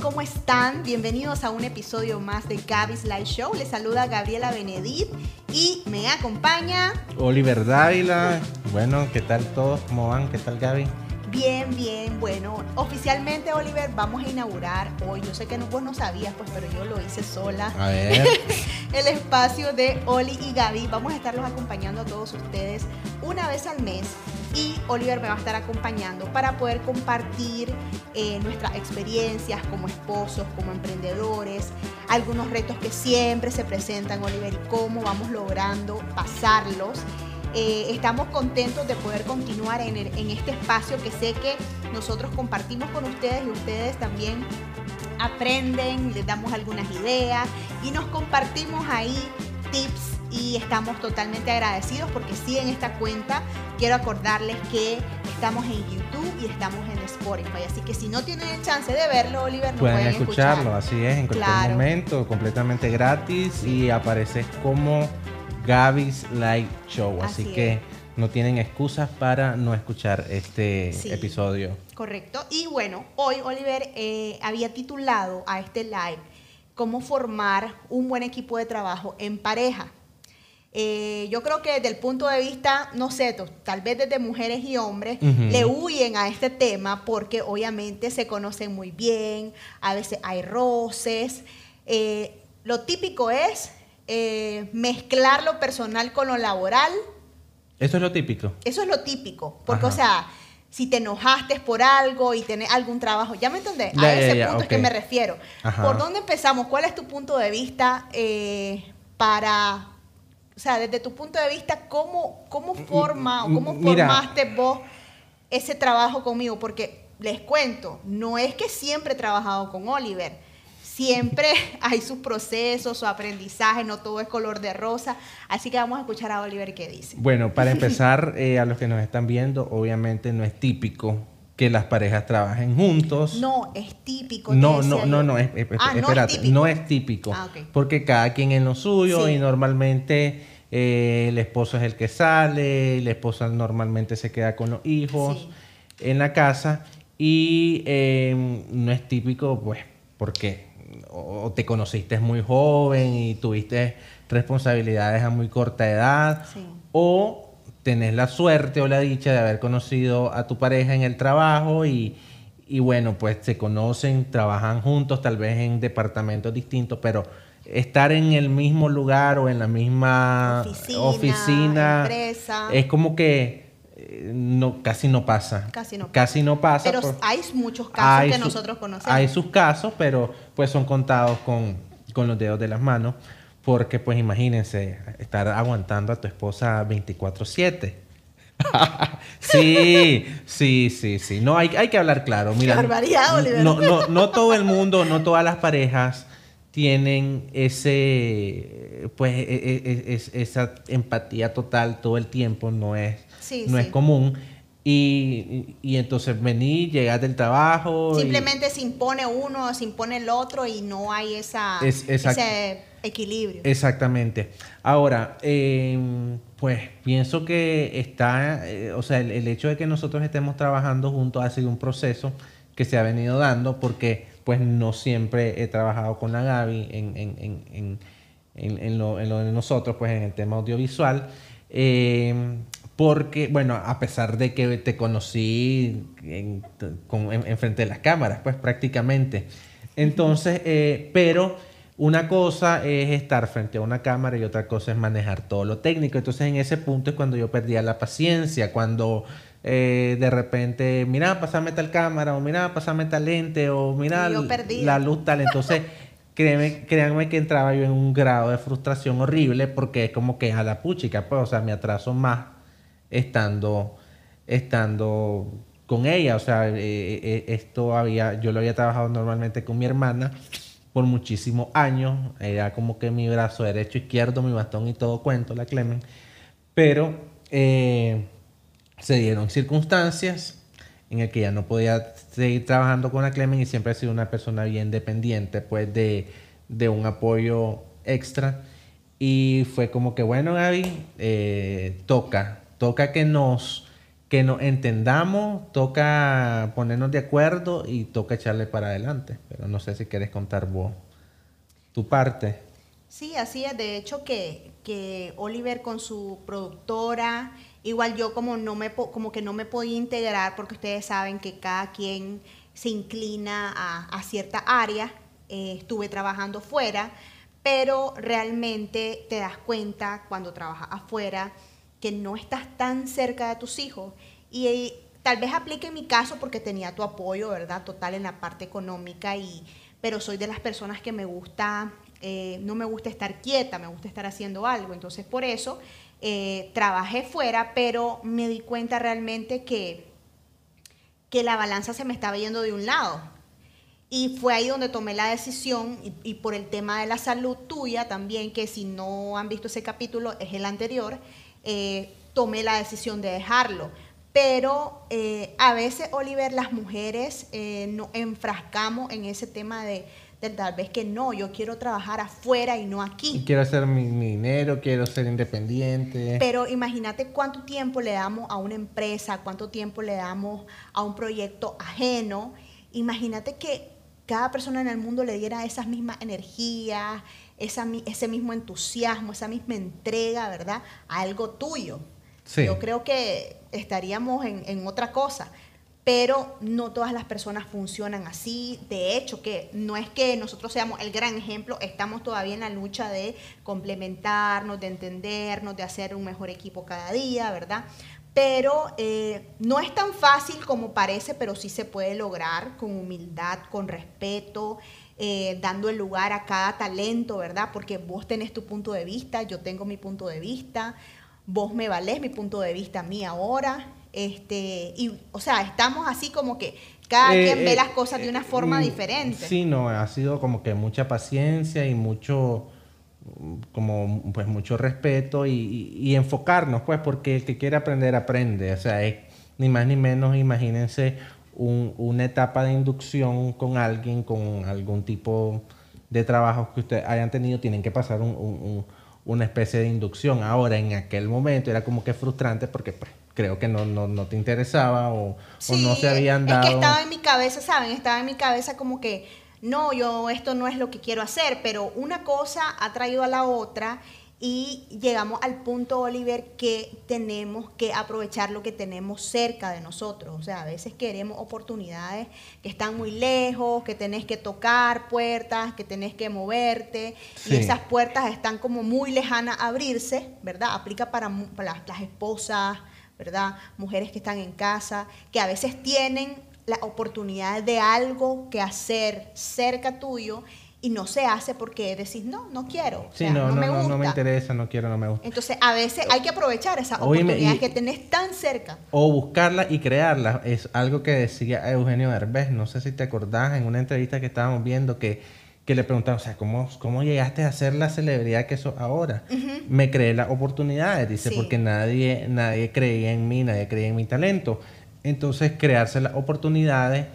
¿Cómo están? Bienvenidos a un episodio más de Gaby's Live Show. Les saluda Gabriela Benedit y me acompaña Oliver Dávila. Bueno, ¿qué tal todos? ¿Cómo van? ¿Qué tal Gaby? Bien, bien, bueno, oficialmente Oliver vamos a inaugurar hoy, yo sé que no, vos no sabías, pues, pero yo lo hice sola. A ver. el espacio de Oli y Gaby. Vamos a estarlos acompañando a todos ustedes una vez al mes y Oliver me va a estar acompañando para poder compartir eh, nuestras experiencias como esposos, como emprendedores, algunos retos que siempre se presentan, Oliver, y cómo vamos logrando pasarlos. Eh, estamos contentos de poder continuar en, en este espacio que sé que nosotros compartimos con ustedes y ustedes también aprenden, les damos algunas ideas y nos compartimos ahí tips y estamos totalmente agradecidos porque sí en esta cuenta quiero acordarles que estamos en YouTube y estamos en Spotify, así que si no tienen el chance de verlo, Oliver, no pueden, pueden escucharlo, así es, en cualquier momento, completamente gratis y apareces como Gaby's Light Show. Así, que no tienen excusas para no escuchar este episodio. Correcto. Y bueno, hoy Oliver eh, había titulado a este live cómo formar un buen equipo de trabajo en pareja. Eh, yo creo que desde el punto de vista, no sé, tal vez desde mujeres y hombres, le huyen a este tema porque obviamente se conocen muy bien, a veces hay roces. Eh, lo típico es eh, mezclar lo personal con lo laboral. Eso es lo típico. Eso es lo típico. Porque, o sea, si te enojaste por algo y tenés algún trabajo, ¿ya me entendés? a ese punto es que me refiero. ¿Por dónde empezamos? ¿Cuál es tu punto de vista para, o sea, desde tu punto de vista, cómo, cómo forma o cómo formaste vos ese trabajo conmigo? Porque les cuento, no es que siempre he trabajado con Oliver siempre hay sus procesos, su aprendizaje, no todo es color de rosa. Así que vamos a escuchar a Oliver qué dice. Bueno, para empezar, eh, a los que nos están viendo, obviamente no es típico que las parejas trabajen juntos. No, es típico. No, no, no, no, ah, espérate, no es típico. Ah, porque cada quien es lo suyo y normalmente eh, el esposo es el que sale, la esposa normalmente se queda con los hijos en la casa y eh, no es típico, pues, porque o te conociste muy joven y tuviste responsabilidades a muy corta edad, o tenés la suerte o la dicha de haber conocido a tu pareja en el trabajo y, bueno, pues se conocen, trabajan juntos, tal vez en departamentos distintos, pero estar en el mismo lugar o en la misma oficina, es como que no, casi no pasa. Casi no, casi no pasa. Pero hay muchos casos que nosotros conocemos. Hay sus casos, pero pues son contados con, los dedos de las manos. Porque pues imagínense, estar aguantando a tu esposa 24/7. sí, sí, sí, sí. No, hay, hay que hablar claro. Mira, No, no, no todo el mundo, no todas las parejas tienen ese, pues, e, e, e, esa empatía total todo el tiempo. No es no es común. Y, entonces vení, llegas del trabajo. Simplemente se impone uno, se impone el otro y no hay esa, ese equilibrio. Exactamente. Ahora, em, pues pienso que está, eh, o sea, el, hecho de que nosotros estemos trabajando juntos ha sido un proceso que se ha venido dando porque pues no siempre he trabajado con la Gaby en, en, lo, de nosotros, pues en el tema audiovisual. Eh, porque, bueno, a pesar de que te conocí en, frente de las cámaras, pues prácticamente. Entonces, eh, pero una cosa es estar frente a una cámara y otra cosa es manejar todo lo técnico. Entonces, en ese punto es cuando yo perdía la paciencia, cuando eh, de repente, mira, pasame tal cámara, o mira, pasame tal lente, o mira la luz tal. Entonces, créanme, créanme que entraba yo en un grado de frustración horrible porque es como que a la puchica, pues, o sea, me atraso más estando, estando con ella. O sea, eh, eh, esto había, yo lo había trabajado normalmente con mi hermana por muchísimos años. Era como que mi brazo derecho, izquierdo, mi bastón y todo cuento, la Clemen. Pero eh, se dieron circunstancias en el que ya no podía seguir trabajando con la Clemen y siempre he sido una persona bien dependiente, pues, de, de un apoyo extra. Y fue como que, bueno, Gaby, toca, toca que nos, que nos entendamos, toca ponernos de acuerdo y toca echarle para adelante. Pero no sé si quieres contar vos tu parte. Sí, así es. De hecho, que, que Oliver con su productora, igual yo como, no me, como que no me podía integrar porque ustedes saben que cada quien se inclina a, a cierta área. Eh, estuve trabajando fuera, pero realmente te das cuenta cuando trabajas afuera que no estás tan cerca de tus hijos. Y, tal vez aplique mi caso porque tenía tu apoyo, ¿verdad? Total en la parte económica, y, pero soy de las personas que me gusta, eh, no me gusta estar quieta, me gusta estar haciendo algo. Entonces por eso eh, trabajé fuera, pero me di cuenta realmente que, que la balanza se me estaba yendo de un lado. Y fue ahí donde tomé la decisión, y, por el tema de la salud tuya también, que si no han visto ese capítulo, es el anterior, eh, tomé la decisión de dejarlo. Pero eh, a veces, Oliver, las mujeres eh, nos enfrascamos en ese tema de, tal vez que no, yo quiero trabajar afuera y no aquí. quiero hacer mi, dinero, quiero ser independiente. Pero imagínate cuánto tiempo le damos a una empresa, cuánto tiempo le damos a un proyecto ajeno. Imagínate que cada persona en el mundo le diera esas mismas energías, ese mismo entusiasmo, esa misma entrega, ¿verdad? A algo tuyo. Yo creo que estaríamos en, otra cosa pero no todas las personas funcionan así. De hecho, que no es que nosotros seamos el gran ejemplo, estamos todavía en la lucha de complementarnos, de entendernos, de hacer un mejor equipo cada día, ¿verdad? Pero eh, no es tan fácil como parece, pero sí se puede lograr con humildad, con respeto eh, dando el lugar a cada talento, ¿verdad? Porque vos tenés tu punto de vista, yo tengo mi punto de vista, vos me valés mi punto de vista a mí ahora. Este, y, o sea, estamos así como que cada eh, quien ve eh, las cosas de una forma mm, diferente. Sí, no, ha sido como que mucha paciencia y mucho como pues mucho respeto y, y, enfocarnos pues porque el que quiere aprender aprende o sea es ni más ni menos imagínense una etapa de inducción con alguien, con algún tipo de trabajo que ustedes hayan tenido, tienen que pasar una especie de inducción. Ahora, en aquel momento era como que frustrante porque pues, creo que no, no, te interesaba o, no se habían dado... Es que estaba en mi cabeza, ¿saben? Estaba en mi cabeza como que, no, yo esto no es lo que quiero hacer, pero una cosa ha traído a la otra y llegamos al punto, Oliver, que tenemos que aprovechar lo que tenemos cerca de nosotros. O sea, a veces queremos oportunidades que están muy lejos, que tenés que tocar puertas, que tenés que moverte, y esas puertas están como muy lejanas a abrirse, ¿verdad? Aplica para, para las esposas, ¿verdad? Mujeres que están en casa, que a veces tienen la oportunidad de algo que hacer cerca tuyo y no se hace porque decís, no, no quiero. Sí, no, no, me gusta. no, me interesa, no quiero, no me gusta. Entonces, a veces hay que aprovechar esa oportunidad que tenés tan cerca. O buscarla y crearla. Es algo que decía Eugenio Derbez, no sé si te acordás, en una entrevista que estábamos viendo que, que le preguntaban, o sea, ¿cómo, ¿cómo llegaste a ser la celebridad que sos ahora? Me creé las oportunidades, dice, porque nadie, nadie creía en mí, nadie creía en mi talento. Entonces, crearse las oportunidades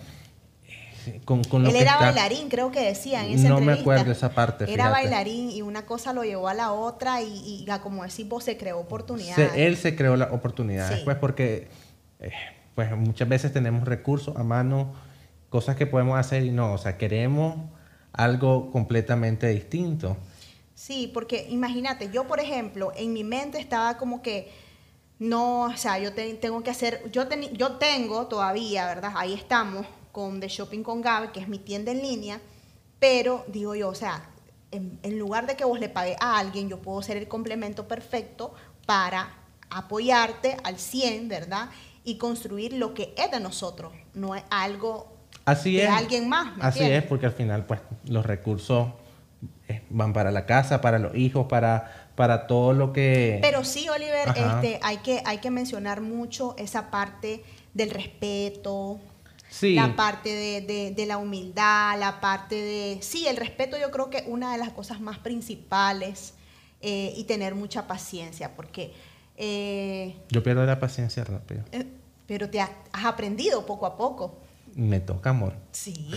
él era bailarín, creo que decía en esa No me acuerdo esa parte. Era bailarín y una cosa lo llevó a la otra y, como decís vos, se creó oportunidades. él se creó la oportunidad. Pues porque eh, pues muchas veces tenemos recursos a mano, cosas que podemos hacer y no, o sea, queremos algo completamente distinto. Sí, porque imagínate, yo por ejemplo, en mi mente estaba como que, no, o sea, yo tengo que hacer, yo, yo tengo todavía, ¿verdad? Ahí estamos, con The Shopping con Gabe, que es mi tienda en línea, pero digo yo, o sea, en, lugar de que vos le pague a alguien, yo puedo ser el complemento perfecto para apoyarte al 100, ¿verdad? Y construir lo que es de nosotros, no es algo Así de es. alguien más. Así es, porque al final, pues, los recursos eh, van para la casa, para los hijos, para, para todo lo que... Pero sí, Oliver, este, hay, que, hay que mencionar mucho esa parte del respeto, la parte de, la humildad, la parte de... Sí, el respeto yo creo que es una de las cosas más principales eh, y tener mucha paciencia, porque... Eh, yo pierdo la paciencia rápido. Eh, pero te has aprendido poco a poco. Me toca, amor. Sí.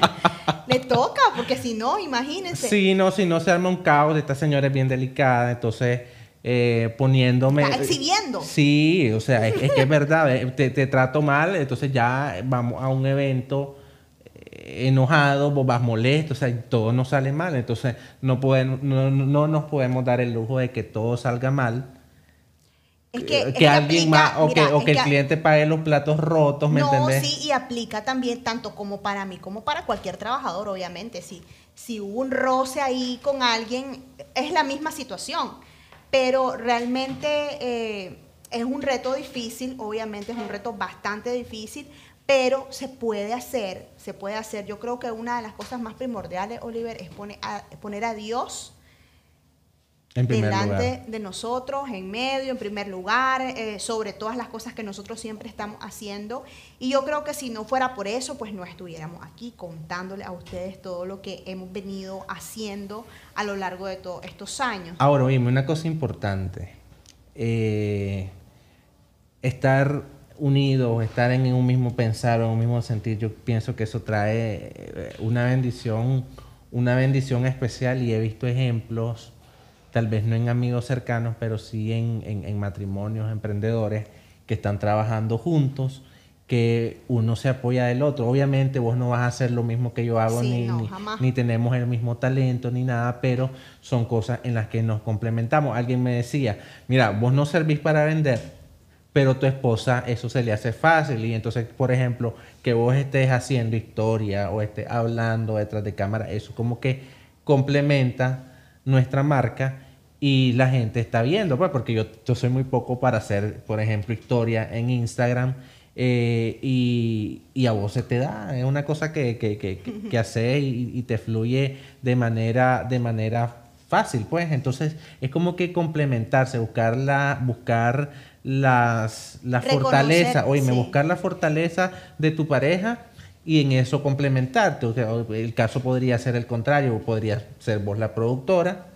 Le toca, porque si no, imagínense. Sí, no, si no se arma un caos, esta señora es bien delicada, entonces eh, poniéndome... Está exhibiendo. Sí, o sea, es, que es verdad, eh, te, te, trato mal, entonces ya vamos a un evento eh, enojado, vos vas molesto, o sea, todo nos sale mal, entonces no, pueden, no, no nos podemos dar el lujo de que todo salga mal. Es que, que alguien más o, que, o que, el cliente pague los platos rotos, ¿me no, sí, y aplica también tanto como para mí como para cualquier trabajador, obviamente. Si, si hubo un roce ahí con alguien, es la misma situación pero realmente eh, es un reto difícil, obviamente es un reto bastante difícil, pero se puede hacer, se puede hacer. Yo creo que una de las cosas más primordiales, Oliver, es poner a, poner a Dios delante de nosotros, en medio, en primer lugar, eh, sobre todas las cosas que nosotros siempre estamos haciendo. Y yo creo que si no fuera por eso, pues no estuviéramos aquí contándole a ustedes todo lo que hemos venido haciendo a lo largo de todos estos años. Ahora, oíme, una cosa importante. Eh, estar unidos, estar en un mismo pensar o en un mismo sentir, yo pienso que eso trae eh, una bendición, una bendición especial y he visto ejemplos tal vez no en amigos cercanos, pero sí en, matrimonios, emprendedores que están trabajando juntos, que uno se apoya del otro. Obviamente vos no vas a hacer lo mismo que yo hago, ni, ni, tenemos el mismo talento, ni nada, pero son cosas en las que nos complementamos. Alguien me decía, mira, vos no servís para vender, pero tu esposa eso se le hace fácil. Y entonces, por ejemplo, que vos estés haciendo historia o estés hablando detrás de cámara, eso como que complementa nuestra marca y la gente está viendo, pues, porque yo, yo soy muy poco para hacer, por ejemplo, historia en Instagram eh, y, y, a vos se te da, es una cosa que, que, que, que haces y, te fluye de manera, de manera fácil, pues, entonces es como que complementarse, buscar la, buscar las, la fortaleza, oye, buscar la fortaleza de tu pareja y en eso complementarte. El caso podría ser el contrario, podría ser vos la productora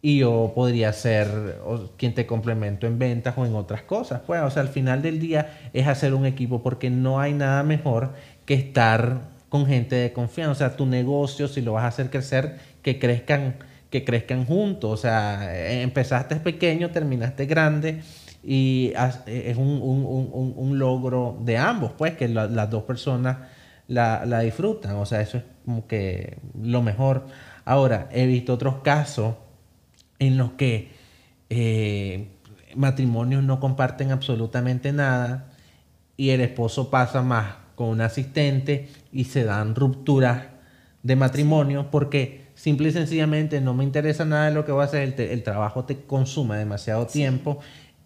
y yo podría ser quien te complemento en ventas o en otras cosas. O sea, al final del día es hacer un equipo porque no hay nada mejor que estar con gente de confianza. O sea, tu negocio, si lo vas a hacer crecer, que crezcan, que crezcan juntos. O sea, empezaste pequeño, terminaste grande y e, es un, un, un, logro de ambos, pues, que las dos personas la, la, disfrutan, o sea, eso es como que lo mejor. Ahora, he visto otros casos en los que eh, matrimonios no comparten absolutamente nada y el esposo pasa más con un asistente y se dan rupturas de matrimonio porque simple y sencillamente no me interesa nada de lo que voy a hacer, el, el trabajo te consume demasiado tiempo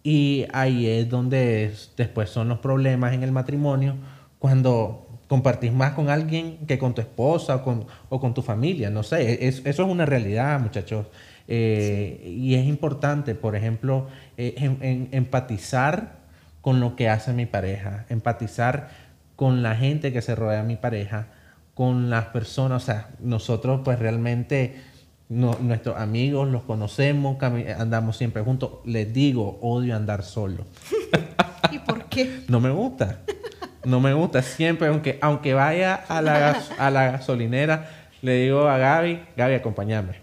y ahí es donde después son los problemas en el matrimonio, cuando compartís más con alguien que con tu esposa o con, o con tu familia. No sé, eso es una realidad, muchachos. Eh, y es importante, por ejemplo, eh, empatizar con lo que hace mi pareja, empatizar con la gente que se rodea de mi pareja, con las personas, o sea, nosotros pues realmente nuestros amigos los conocemos, andamos siempre juntos. Les digo, odio andar solo. ¿Y por qué? No me gusta. No me gusta. Siempre, aunque, aunque vaya a la, a la gasolinera, le digo a Gaby, Gaby, acompáñame.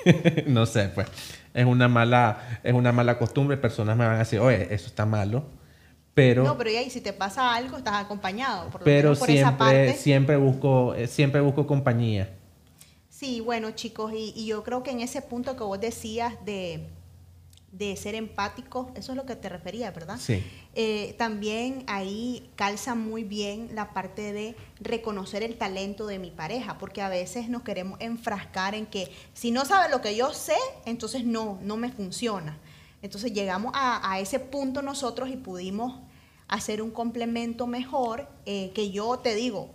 no sé, pues. Es una mala, es una mala costumbre. Personas me van a decir, oye, eso está malo. Pero, no, pero y ahí, si te pasa algo, estás acompañado. pero siempre, siempre busco, eh, siempre busco compañía. Sí, bueno chicos, y, yo creo que en ese punto que vos decías de, ser empático, eso es lo que te refería, ¿verdad? Sí. Eh, también ahí calza muy bien la parte de reconocer el talento de mi pareja, porque a veces nos queremos enfrascar en que si no sabe lo que yo sé, entonces no, no me funciona. Entonces llegamos a, ese punto nosotros y pudimos hacer un complemento mejor, eh, que yo te digo,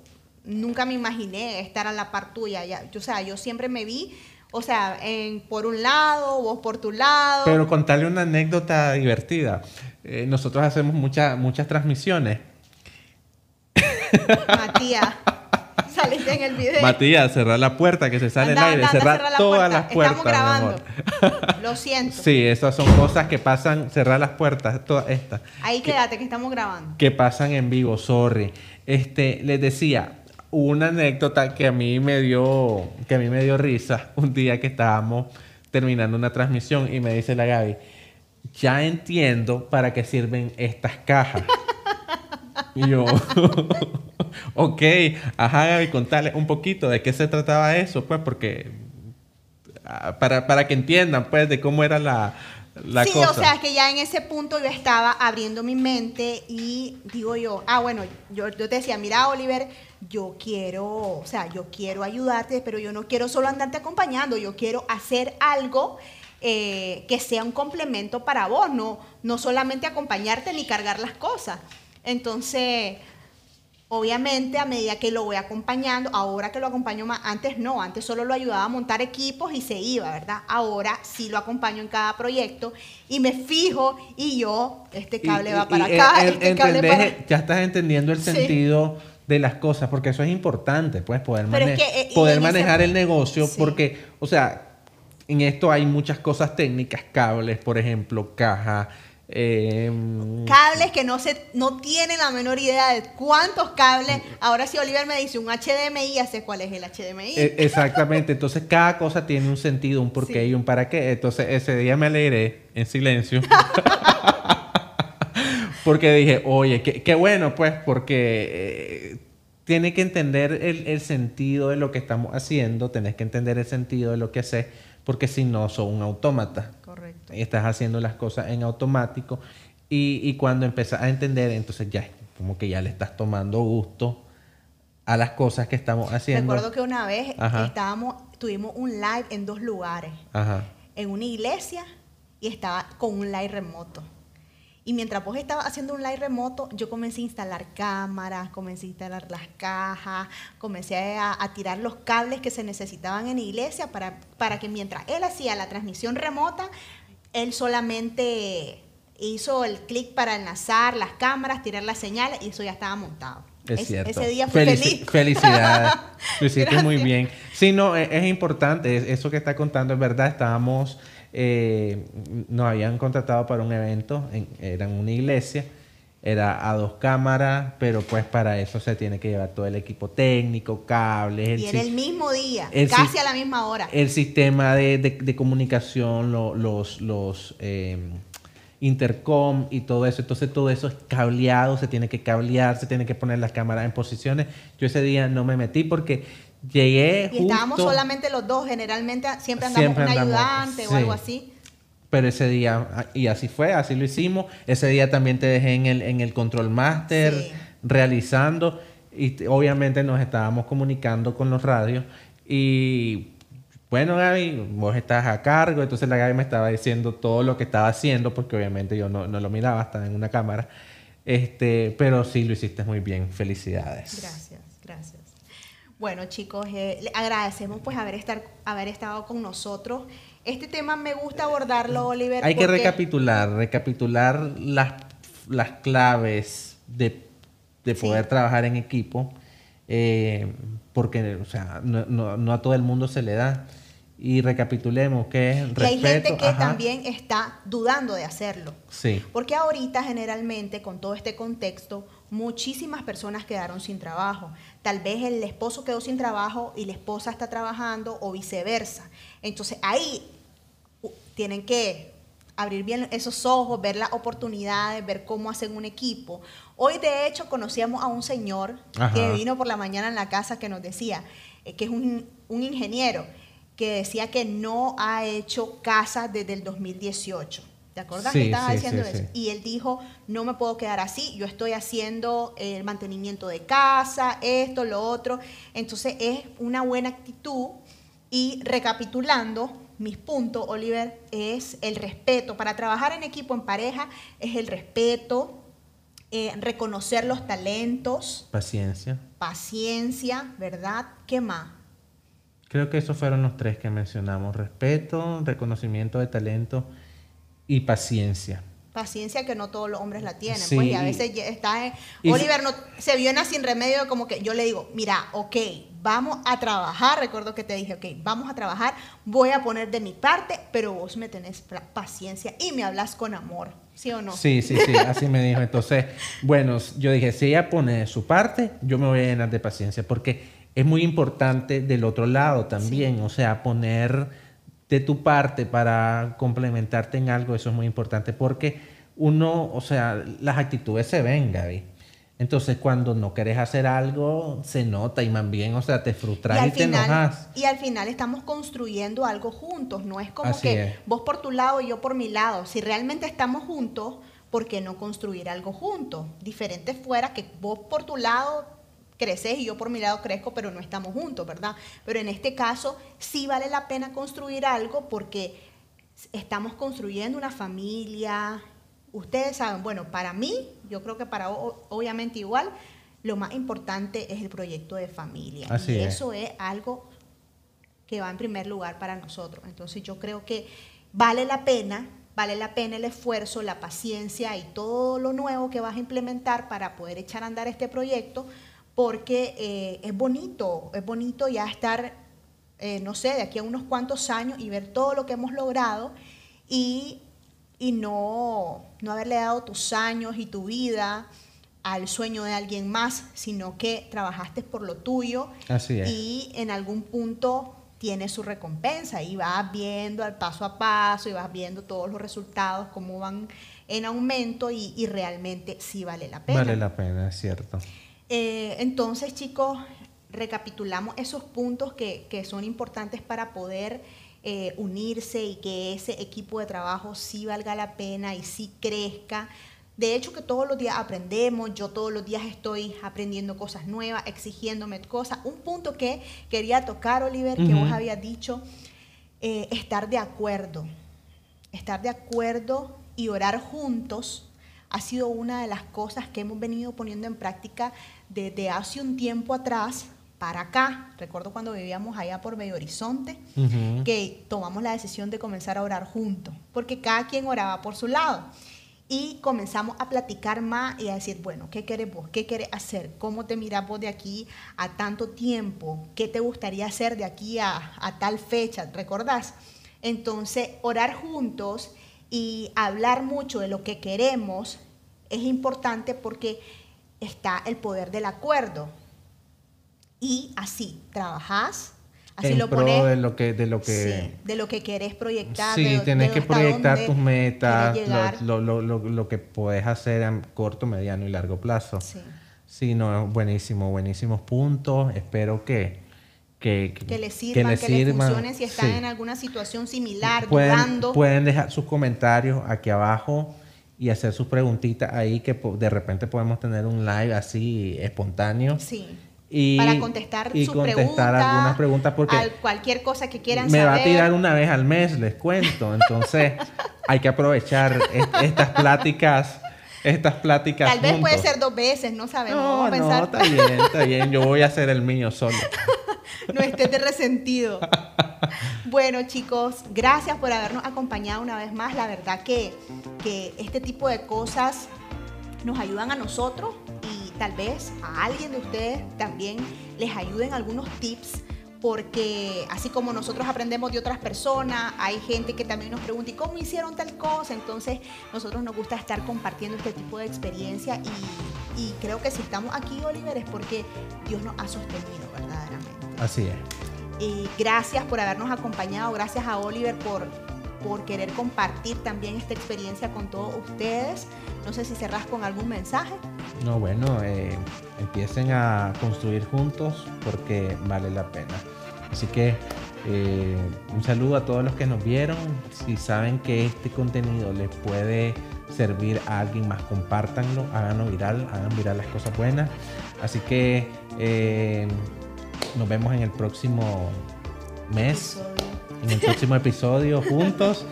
nunca me imaginé estar a la par tuya. Ya, o sea, yo siempre me vi, o sea, en, por un lado, vos por tu lado. Pero contarle una anécdota divertida. Eh, nosotros hacemos muchas muchas transmisiones. Matías. Saliste en el video. Matías, cerrar la puerta, que se sale el aire, cerrar todas las puertas. Estamos grabando. Lo siento. Sí, esas son cosas que pasan, cerrar las puertas, todas estas. Ahí quédate, que estamos grabando. Que pasan en vivo, sorry. Este, les decía, una anécdota que a mí me dio, que a mí me dio risa un día que estábamos terminando una transmisión y me dice la Gaby, ya entiendo para qué sirven estas cajas. y yo, ok, ajá Gaby, contale un poquito de qué se trataba eso, pues porque ah, para, para que entiendan pues de cómo era la, la sí, cosa. o sea, que ya en ese punto yo estaba abriendo mi mente y digo yo, ah, bueno, yo, yo te decía, mira, Oliver, yo quiero, o sea, yo quiero ayudarte, pero yo no quiero solo andarte acompañando, yo quiero hacer algo eh, que sea un complemento para vos, no, no solamente acompañarte ni cargar las cosas. Entonces, Obviamente, a medida que lo voy acompañando, ahora que lo acompaño más, antes no, antes solo lo ayudaba a montar equipos y se iba, ¿verdad? Ahora sí lo acompaño en cada proyecto y me fijo y yo, este cable Y- va y- para y acá, en- este cable para... Ya estás entendiendo el Sí. sentido de las cosas, porque eso es importante, pues, poder, mane- es que, eh, poder manejar el negocio, Sí. porque, o sea, en esto hay muchas cosas técnicas, cables, por ejemplo, caja. Eh, Cables que no se no tienen la menor idea de cuántos cables. Ahora si Oliver me dice un HDMI, ya sé cuál es el HDMI. eh, exactamente, entonces cada cosa tiene un sentido, un porqué Sí. y un para qué. Entonces ese día me alegré en silencio. porque dije, oye, qué, qué bueno, pues, porque eh, tiene que entender el, el sentido de lo que estamos haciendo, tenés que entender el sentido de lo que haces, porque si no, sos un autómata. Estás haciendo las cosas en automático. Y, y cuando empezás a entender, entonces ya, como que ya le estás tomando gusto a las cosas que estamos haciendo. Recuerdo que una vez Ajá. estábamos, tuvimos un live en dos lugares. Ajá. en una iglesia y estaba con un live remoto. Y mientras vos estabas haciendo un live remoto, yo comencé a instalar cámaras, comencé a instalar las cajas, comencé a, a tirar los cables que se necesitaban en la iglesia para, para que mientras él hacía la transmisión remota, él solamente hizo el clic para enlazar las cámaras, tirar las señales y eso ya estaba montado. Es Es- cierto. Ese día fui Felici- feliz. Felicidades. Lo hiciste muy bien. Sí, no, es, es importante. es- Eso que está contando es verdad. Estábamos, eh, nos habían contratado para un evento, en, era en una iglesia. Era a dos cámaras, pero pues para eso se tiene que llevar todo el equipo técnico, cables, el Y sis- el mismo día, el casi a la misma hora. el sistema de, de- de comunicación, lo- los, los eh, intercom y todo eso. Entonces todo eso es cableado, se tiene que cablear, se tiene que poner las cámaras en posiciones. Yo ese día no me metí porque llegué Y estábamos solamente los dos, generalmente siempre andamos Siempre un andamos, ayudante o algo así. Pero ese día, y así fue, así lo hicimos. Ese día también te dejé en el, en el control master Sí. realizando y obviamente nos estábamos comunicando con los radios y bueno Gaby, vos estás a cargo, entonces la Gaby me estaba diciendo todo lo que estaba haciendo porque obviamente yo no, no lo miraba, estaba en una cámara, este, pero sí lo hiciste muy bien, felicidades. Gracias, gracias. Bueno, chicos, eh, le agradecemos pues haber, estar, haber estado con nosotros. Este tema me gusta abordarlo, Oliver. Hay que recapitular, recapitular las, las claves de, de Sí. poder trabajar en equipo, eh, porque o sea, no, no- no a todo el mundo se le da. Y recapitulemos que es Y respeto. hay gente que ajá, también está dudando de hacerlo. Sí, Porque ahorita generalmente con todo este contexto muchísimas personas quedaron sin trabajo. Tal vez el esposo quedó sin trabajo y la esposa está trabajando o viceversa. Entonces ahí tienen que abrir bien esos ojos, ver las oportunidades, ver cómo hacen un equipo. Hoy de hecho conocíamos a un señor Ajá. que vino por la mañana en la casa que nos decía eh, que es un, un ingeniero que decía que no ha hecho casa desde el 2018. ¿Te acuerdas Sí, que estaba sí, diciendo sí, eso? Y él dijo, no me puedo quedar así, yo estoy haciendo el mantenimiento de casa, esto, lo otro. Entonces es una buena actitud y recapitulando mis puntos, Oliver, es el respeto. Para trabajar en equipo, en pareja, es el respeto, eh, reconocer los talentos, paciencia. paciencia, ¿verdad? ¿Qué más? Creo que esos fueron los tres que mencionamos. Respeto, reconocimiento de talento y paciencia. Paciencia que no todos los hombres la tienen, Sí, pues, y a veces está en- y- Oliver no, se vio en sin remedio como que yo le digo, mira, ok, vamos a trabajar, recuerdo que te dije, ok, vamos a trabajar, voy a poner de mi parte, pero vos me tenés paciencia y me hablas con amor, ¿sí o no? Sí, sí, sí, así me dijo. Entonces, bueno, yo dije, si ella pone de su parte, yo me voy a llenar de paciencia, porque es muy importante del otro lado también, o sea, poner de tu parte para complementarte en algo, eso es muy importante porque uno, o sea, las actitudes se ven, Gaby. Entonces, cuando no quieres hacer algo, se nota y más bien, o sea, te frustras y, te enojas. Y al final estamos construyendo algo juntos, no es como que vos por tu lado y yo por mi lado. Si realmente estamos juntos, ¿por qué no construir algo juntos? Diferente fuera que vos por tu lado creces y yo por mi lado crezco, pero no estamos juntos, ¿verdad? Pero en este caso sí vale la pena construir algo porque estamos construyendo una familia, ustedes saben, bueno, para mí, yo creo que para obviamente igual, lo más importante es el proyecto de familia. y eso es algo que va en primer lugar para nosotros. Entonces yo creo que vale la pena, vale la pena el esfuerzo, la paciencia y todo lo nuevo que vas a implementar para poder echar a andar este proyecto, porque eh, es bonito, es bonito ya estar, eh, no sé, de aquí a unos cuantos años y ver todo lo que hemos logrado y y no, no haberle dado tus años y tu vida al sueño de alguien más, sino que trabajaste por lo tuyo Así y en algún punto tiene su recompensa y vas viendo al paso a paso y vas viendo todos los resultados, cómo van en aumento y, realmente sí vale la pena. Vale la pena, es cierto. Eh, entonces, chicos, recapitulamos esos puntos que, que son importantes para poder eh, unirse y que ese equipo de trabajo sí valga la pena y sí crezca. De hecho, que todos los días aprendemos, yo todos los días estoy aprendiendo cosas nuevas, exigiéndome cosas. Un punto que quería tocar, Oliver, que vos habías dicho, eh, estar de acuerdo. Estar de acuerdo y orar juntos ha sido una de las cosas que hemos venido poniendo en práctica desde hace un tiempo atrás para acá. Recuerdo cuando vivíamos allá por Bello Horizonte, que tomamos la decisión de comenzar a orar juntos, porque cada quien oraba por su lado. Y comenzamos a platicar más y a decir, bueno, ¿qué querés vos? ¿Qué querés hacer? ¿Cómo te mirás vos de aquí a tanto tiempo? ¿Qué te gustaría hacer de aquí a, a tal fecha? ¿Recordás? Entonces, orar juntos y hablar mucho de lo que queremos es importante porque está el poder del acuerdo y así trabajás así en lo pro pones de lo que de lo que de lo que querés proyectar sí tienes que proyectar tus metas lo, lo, lo, lo, que puedes hacer a corto mediano y largo plazo. Sí. Sí no buenísimo buenísimos puntos. Espero que que, que, les sirvan, que, les, funcionen si están en alguna situación similar, pueden, dudando. Pueden dejar sus comentarios aquí abajo y hacer sus preguntitas ahí que de repente podemos tener un live así espontáneo. Sí y, para contestar y contestar algunas preguntas porque cualquier cosa que quieran me va a tirar una vez al mes les cuento. Entonces hay que aprovechar estas pláticas estas pláticas tal vez puede ser dos veces no sabemos no, no está bien está bien yo voy a hacer el mío solo. No estés de resentido. Bueno chicos gracias por habernos acompañado una vez más. La verdad que que este tipo de cosas nos ayudan a nosotros tal vez a alguien de ustedes también les ayuden algunos tips porque así como nosotros aprendemos de otras personas, hay gente que también nos pregunta, ¿y cómo hicieron tal cosa? Entonces, nosotros nos gusta estar compartiendo este tipo de experiencia y, creo que si estamos aquí, Oliver, es porque Dios nos ha sostenido verdaderamente. Así es. Y gracias por habernos acompañado, gracias a Oliver por por querer compartir también esta experiencia con todos ustedes. No sé si cerrás con algún mensaje. No, bueno, eh, empiecen a construir juntos porque vale la pena. Así que eh, un saludo a todos los que nos vieron. Si saben que este contenido les puede servir a alguien más, compártanlo, háganlo viral, hagan viral las cosas buenas. Así que eh, nos vemos en el próximo mes en el próximo episodio juntos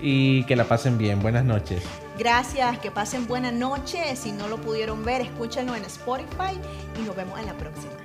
y que la pasen bien. Buenas noches. Gracias, que pasen buena noche. Si no lo pudieron ver, escúchenlo en Spotify y nos vemos en la próxima.